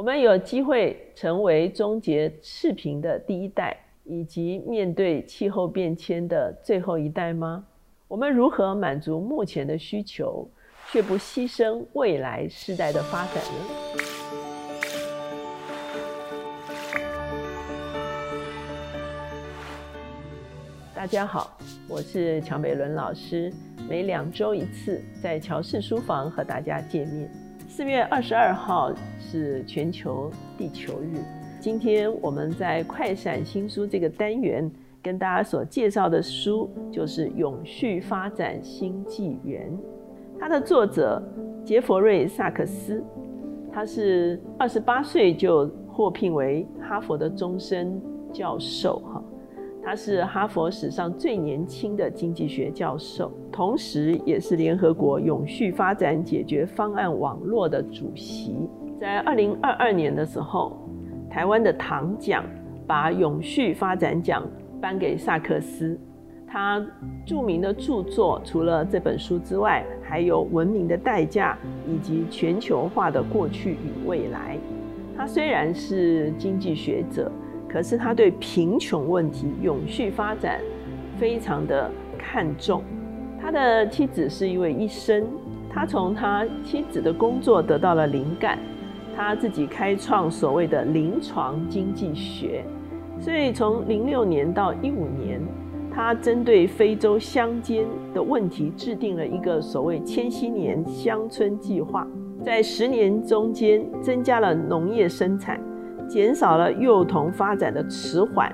我们有机会成为终结赤贫的第一代，以及面对气候变迁的最后一代吗？我们如何满足目前的需求，却不牺牲未来世代的发展呢？大家好，我是乔美伦老师，每两周一次在乔氏书房和大家见面。四月二十二号是全球地球日，今天我们在快闪新书这个单元跟大家所介绍的书就是《永续发展新纪元》，它的作者杰佛瑞·萨克斯，他是二十八岁就获聘为哈佛的终身教授，哈。他是哈佛史上最年轻的经济学教授，同时也是联合国永续发展解决方案网络的主席。在二零二二年的时候，台湾的唐奖把永续发展奖颁给萨克斯。他著名的著作除了这本书之外，还有《文明的代价》以及《全球化的过去与未来》。他虽然是经济学者。可是他对贫穷问题、永续发展非常的看重。他的妻子是一位医生，他从他妻子的工作得到了灵感，他自己开创所谓的临床经济学。所以从零六年到一五年，他针对非洲乡间的问题制定了一个所谓千禧年乡村计划，在十年中间增加了农业生产。减少了幼童发展的迟缓，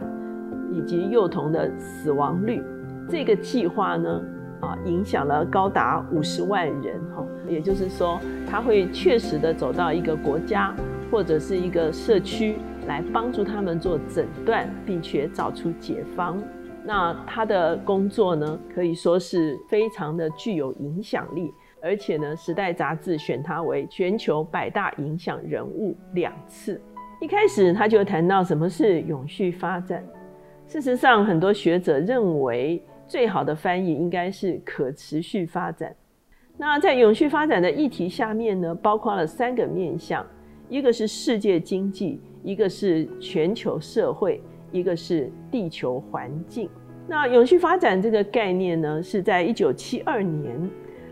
以及幼童的死亡率。这个计划呢，啊，影响了高达五十万人，哈，也就是说，他会确实的走到一个国家或者是一个社区，来帮助他们做诊断，并且找出解方。那他的工作呢，可以说是非常的具有影响力，而且呢，《时代》杂志选他为全球百大影响人物两次。一开始他就谈到什么是永续发展。事实上，很多学者认为最好的翻译应该是可持续发展。那在永续发展的议题下面呢，包括了三个面向：一个是世界经济，一个是全球社会，一个是地球环境。那永续发展这个概念呢，是在一九七二年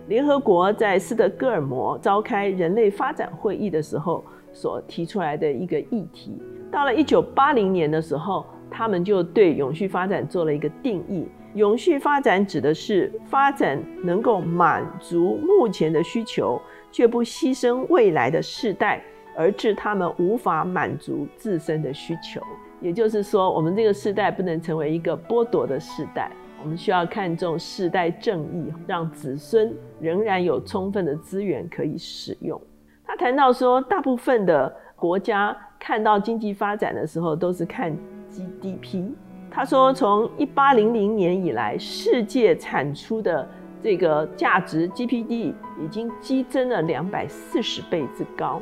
联合国在斯德哥尔摩召开人类发展会议的时候。所提出来的一个议题，到了一九八零年的时候，他们就对永续发展做了一个定义。永续发展指的是发展能够满足目前的需求，却不牺牲未来的世代，而致他们无法满足自身的需求。也就是说，我们这个世代不能成为一个剥夺的世代，我们需要看重世代正义，让子孙仍然有充分的资源可以使用。他谈到说，大部分的国家看到经济发展的时候，都是看 GDP。他说，从一八零零年以来，世界产出的这个价值 GPD 已经激增了两百四十倍之高。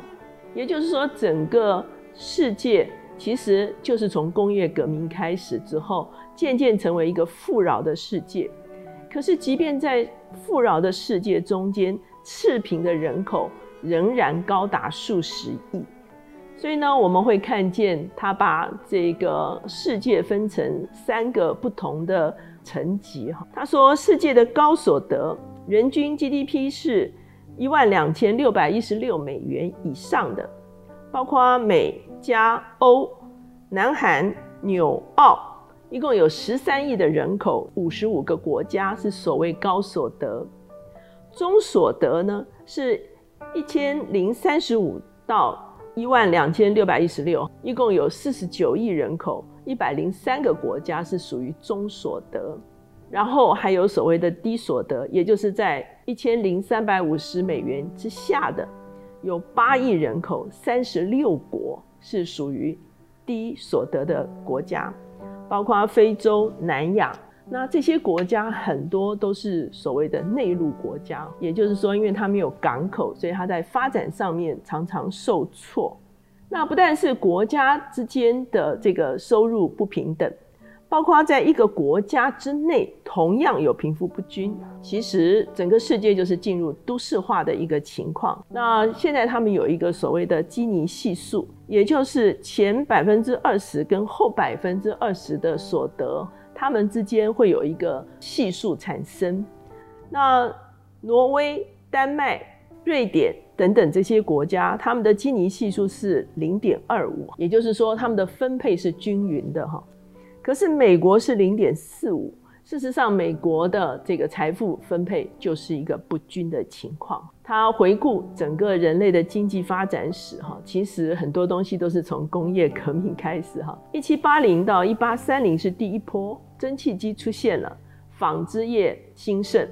也就是说，整个世界其实就是从工业革命开始之后，渐渐成为一个富饶的世界。可是，即便在富饶的世界中间，赤贫的人口。仍然高达数十亿，所以呢，我们会看见他把这个世界分成三个不同的层级。哈，他说，世界的高所得人均 GDP 是一万两千六百一十六美元以上的，包括美加欧、南韩、纽澳，一共有十三亿的人口，五十五个国家是所谓高所得。中所得呢是。一千零三十五到一万两千六百一十六，一共有四十九亿人口，一百零三个国家是属于中所得，然后还有所谓的低所得，也就是在一千零三百五十美元之下的，有八亿人口，三十六国是属于低所得的国家，包括非洲、南亚。那这些国家很多都是所谓的内陆国家，也就是说，因为它没有港口，所以它在发展上面常常受挫。那不但是国家之间的这个收入不平等，包括在一个国家之内，同样有贫富不均。其实整个世界就是进入都市化的一个情况。那现在他们有一个所谓的基尼系数，也就是前百分之二十跟后百分之二十的所得，他们之间会有一个系数产生。那挪威、丹麦、瑞典等等这些国家，他们的基尼系数是零点二五，也就是说他们的分配是均匀的哈。可是美国是零点四五，事实上，美国的这个财富分配就是一个不均的情况。他回顾整个人类的经济发展史，哈，其实很多东西都是从工业革命开始，哈，一七八零到一八三零是第一波，蒸汽机出现了，纺织业兴盛；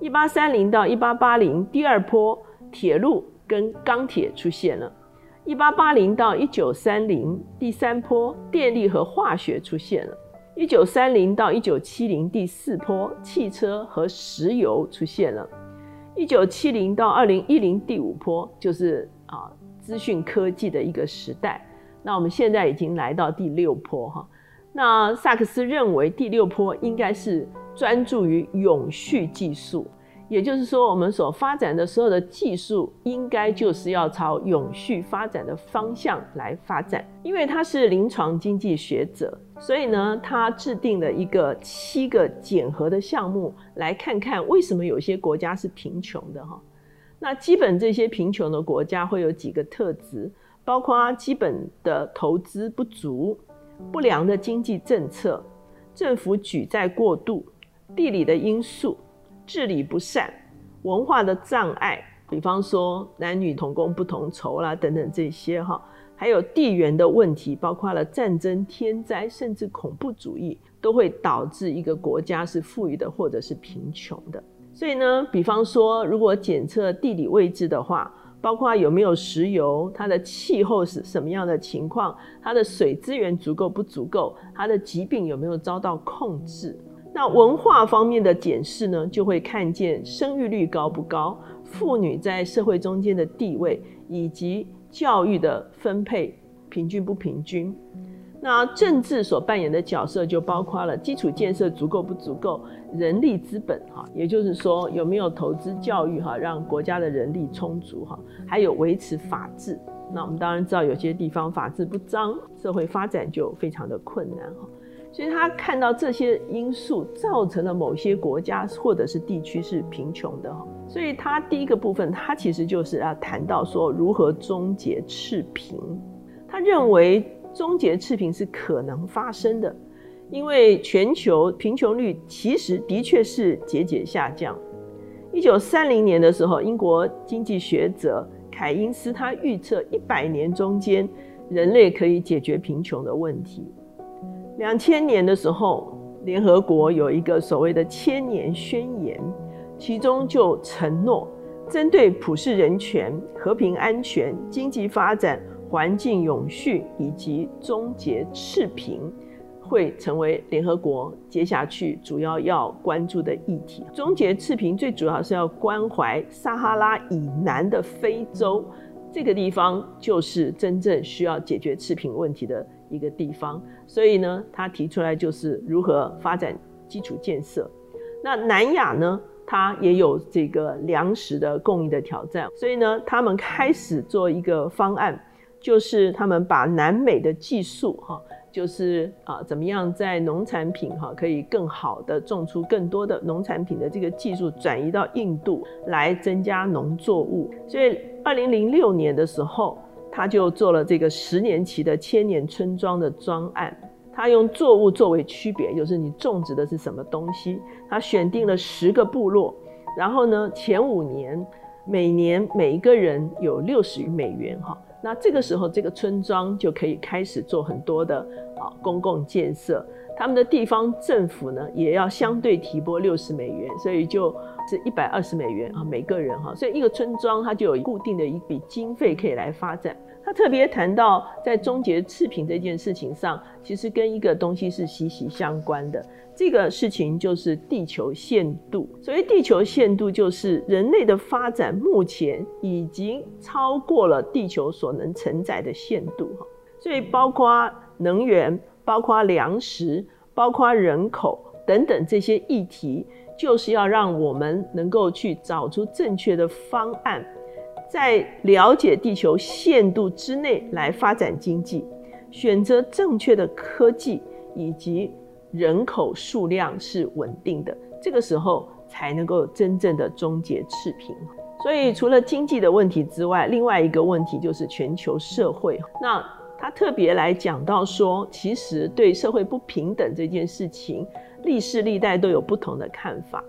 一八三零到一八八零第二波，铁路跟钢铁出现了。一八八零到一九三零，第三波电力和化学出现了；一九三零到一九七零，第四波汽车和石油出现了；一九七零到二零一零，第五波就是啊资讯科技的一个时代。那我们现在已经来到第六波哈。那萨克斯认为第六波应该是专注于永续技术。也就是说，我们所发展的所有的技术，应该就是要朝永续发展的方向来发展。因为他是临床经济学者，所以呢，他制定了一个七个检核的项目，来看看为什么有些国家是贫穷的哈。那基本这些贫穷的国家会有几个特质，包括基本的投资不足、不良的经济政策、政府举债过度、地理的因素。治理不善、文化的障碍，比方说男女同工不同酬啦等等这些哈，还有地缘的问题，包括了战争、天灾，甚至恐怖主义，都会导致一个国家是富裕的或者是贫穷的。所以呢，比方说如果检测地理位置的话，包括有没有石油，它的气候是什么样的情况，它的水资源足够不足够，它的疾病有没有遭到控制。那文化方面的检视呢，就会看见生育率高不高，妇女在社会中间的地位，以及教育的分配平均不平均。那政治所扮演的角色就包括了基础建设足够不足够，人力资本哈，也就是说有没有投资教育哈，让国家的人力充足哈，还有维持法治。那我们当然知道有些地方法治不彰，社会发展就非常的困难哈。所以他看到这些因素造成了某些国家或者是地区是贫穷的哈，所以他第一个部分，他其实就是要谈到说如何终结赤贫。他认为终结赤贫是可能发生的，因为全球贫穷率其实的确是节节下降。一九三零年的时候，英国经济学者凯因斯他预测一百年中间人类可以解决贫穷的问题。两千年的时候，联合国有一个所谓的千年宣言，其中就承诺，针对普世人权、和平安全、经济发展、环境永续以及终结赤贫，会成为联合国接下去主要要关注的议题。终结赤贫最主要是要关怀撒哈拉以南的非洲，这个地方就是真正需要解决赤贫问题的。一个地方，所以呢，他提出来就是如何发展基础建设。那南亚呢，它也有这个粮食的供应的挑战，所以呢，他们开始做一个方案，就是他们把南美的技术，哈，就是啊，怎么样在农产品哈可以更好的种出更多的农产品的这个技术转移到印度来增加农作物。所以，二零零六年的时候。他就做了这个十年期的千年村庄的专案，他用作物作为区别，就是你种植的是什么东西。他选定了十个部落，然后呢，前五年每年每一个人有六十余美元哈。那这个时候，这个村庄就可以开始做很多的啊公共建设。他们的地方政府呢，也要相对提拨六十美元，所以就是一百二十美元啊，每个人哈。所以一个村庄它就有固定的一笔经费可以来发展。他特别谈到在终结赤贫这件事情上，其实跟一个东西是息息相关的。这个事情就是地球限度。所谓地球限度，就是人类的发展目前已经超过了地球所能承载的限度哈。所以包括能源。包括粮食，包括人口等等这些议题，就是要让我们能够去找出正确的方案，在了解地球限度之内来发展经济，选择正确的科技以及人口数量是稳定的，这个时候才能够真正的终结赤贫。所以，除了经济的问题之外，另外一个问题就是全球社会。那他特别来讲到说，其实对社会不平等这件事情，历世历代都有不同的看法。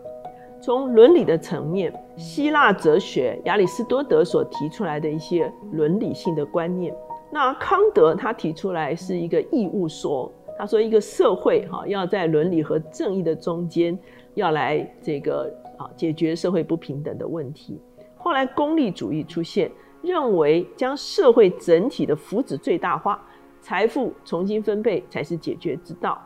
从伦理的层面，希腊哲学亚里士多德所提出来的一些伦理性的观念，那康德他提出来是一个义务说，他说一个社会哈要在伦理和正义的中间，要来这个啊解决社会不平等的问题。后来，功利主义出现，认为将社会整体的福祉最大化，财富重新分配才是解决之道。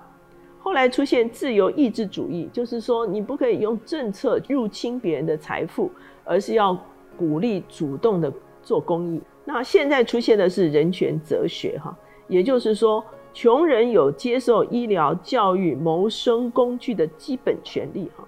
后来出现自由意志主义，就是说你不可以用政策入侵别人的财富，而是要鼓励主动的做公益。那现在出现的是人权哲学，哈，也就是说，穷人有接受医疗、教育、谋生工具的基本权利，哈。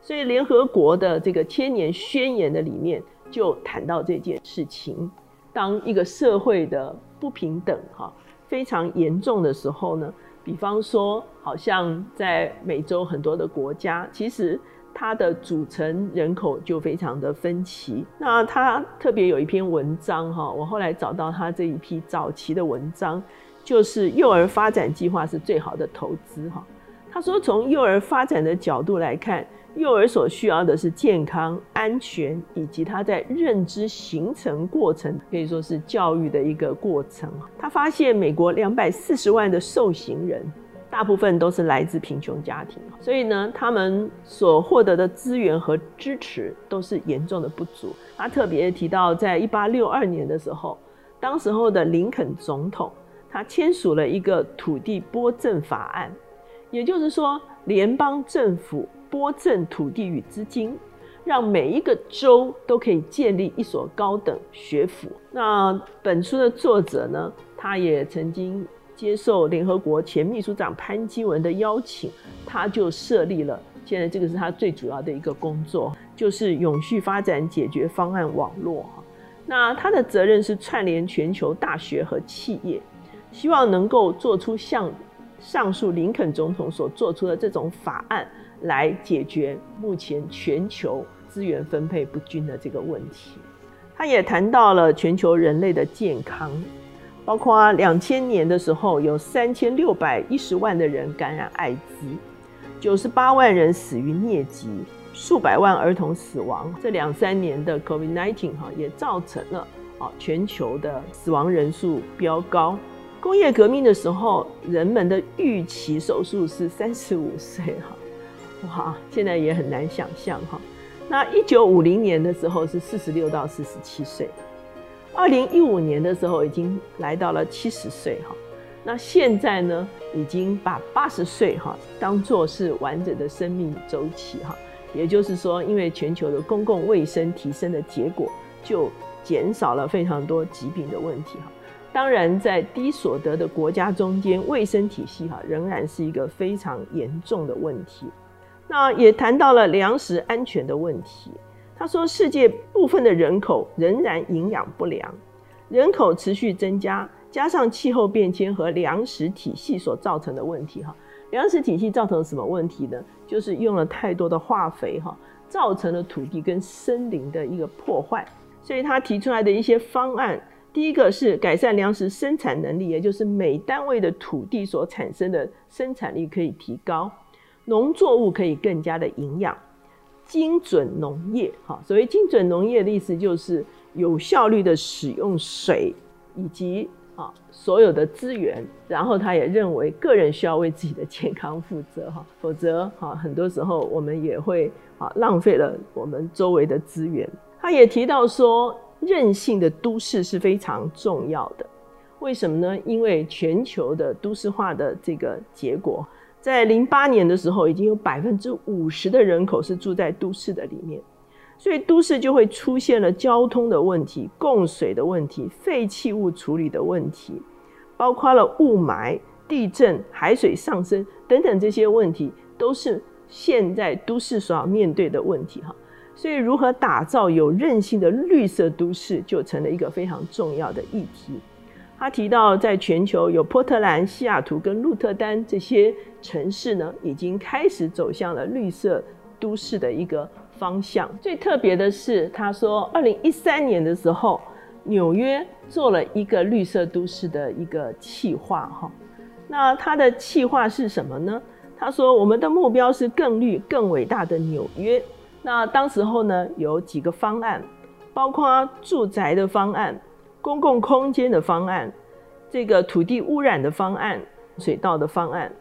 所以，联合国的这个千年宣言的里面就谈到这件事情：当一个社会的不平等哈非常严重的时候呢，比方说，好像在美洲很多的国家，其实它的组成人口就非常的分歧。那他特别有一篇文章哈，我后来找到他这一批早期的文章，就是幼儿发展计划是最好的投资哈。他说，从幼儿发展的角度来看。幼儿所需要的是健康、安全，以及他在认知形成过程，可以说是教育的一个过程。他发现美国两百四十万的受刑人，大部分都是来自贫穷家庭，所以呢，他们所获得的资源和支持都是严重的不足。他特别提到，在一八六二年的时候，当时候的林肯总统，他签署了一个土地拨赠法案，也就是说，联邦政府。拨赠土地与资金，让每一个州都可以建立一所高等学府。那本书的作者呢，他也曾经接受联合国前秘书长潘基文的邀请，他就设立了。现在这个是他最主要的一个工作，就是永续发展解决方案网络。那他的责任是串联全球大学和企业，希望能够做出像上述林肯总统所做出的这种法案。来解决目前全球资源分配不均的这个问题。他也谈到了全球人类的健康，包括两千年的时候有三千六百一十万的人感染艾滋，九十八万人死于疟疾，数百万儿童死亡。这两三年的 COVID-19 哈也造成了啊全球的死亡人数飙高。工业革命的时候，人们的预期手术是三十五岁哈。哇，现在也很难想象哈。那一九五零年的时候是四十六到四十七岁，二零一五年的时候已经来到了七十岁哈。那现在呢，已经把八十岁哈当做是完整的生命周期哈。也就是说，因为全球的公共卫生提升的结果，就减少了非常多疾病的问题哈。当然，在低所得的国家中间，卫生体系哈仍然是一个非常严重的问题。那也谈到了粮食安全的问题。他说，世界部分的人口仍然营养不良，人口持续增加，加上气候变迁和粮食体系所造成的问题。哈，粮食体系造成什么问题呢？就是用了太多的化肥，哈，造成了土地跟森林的一个破坏。所以他提出来的一些方案，第一个是改善粮食生产能力，也就是每单位的土地所产生的生产力可以提高。农作物可以更加的营养，精准农业，哈，所谓精准农业的意思就是有效率的使用水以及啊所有的资源，然后他也认为个人需要为自己的健康负责，哈，否则哈很多时候我们也会啊浪费了我们周围的资源。他也提到说，韧性的都市是非常重要的，为什么呢？因为全球的都市化的这个结果。在零八年的时候，已经有百分之五十的人口是住在都市的里面，所以都市就会出现了交通的问题、供水的问题、废弃物处理的问题，包括了雾霾、地震、海水上升等等这些问题，都是现在都市所要面对的问题哈。所以，如何打造有韧性的绿色都市，就成了一个非常重要的议题。他提到，在全球有波特兰、西雅图跟鹿特丹这些城市呢，已经开始走向了绿色都市的一个方向。最特别的是，他说，二零一三年的时候，纽约做了一个绿色都市的一个企划，哈。那他的企划是什么呢？他说，我们的目标是更绿、更伟大的纽约。那当时候呢，有几个方案，包括住宅的方案、公共空间的方案、这个土地污染的方案、水道的方案、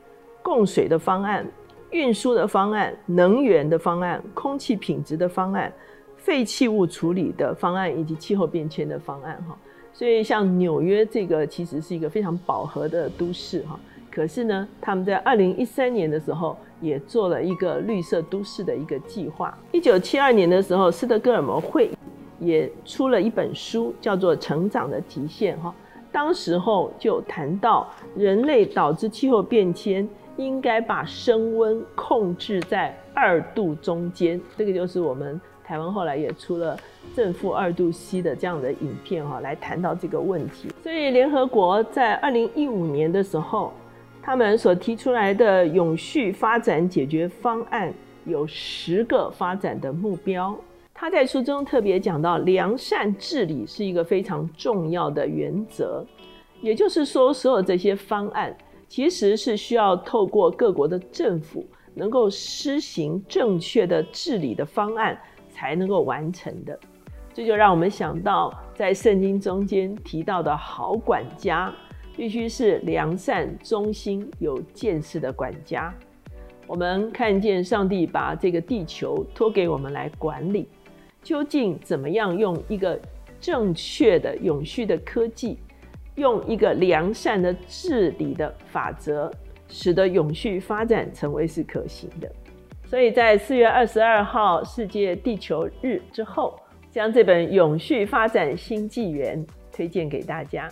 供水的方案、运输的方案、能源的方案、空气品质的方案、废弃物处理的方案以及气候变迁的方案。哈，所以像纽约这个其实是一个非常饱和的都市。哈。可是呢，他们在二零一三年的时候也做了一个绿色都市的一个计划。一九七二年的时候，斯德哥尔摩会也出了一本书，叫做《成长的极限》哈。当时候就谈到人类导致气候变迁，应该把升温控制在二度中间。这个就是我们台湾后来也出了正负二度 C 的这样的影片哈，来谈到这个问题。所以联合国在二零一五年的时候。他们所提出来的永续发展解决方案有十个发展的目标。他在书中特别讲到，良善治理是一个非常重要的原则。也就是说，所有这些方案其实是需要透过各国的政府能够施行正确的治理的方案才能够完成的。这就让我们想到，在圣经中间提到的好管家。必须是良善、忠心、有见识的管家。我们看见上帝把这个地球托给我们来管理，究竟怎么样用一个正确的、永续的科技，用一个良善的治理的法则，使得永续发展成为是可行的。所以在四月二十二号世界地球日之后，将这本《永续发展新纪元》推荐给大家。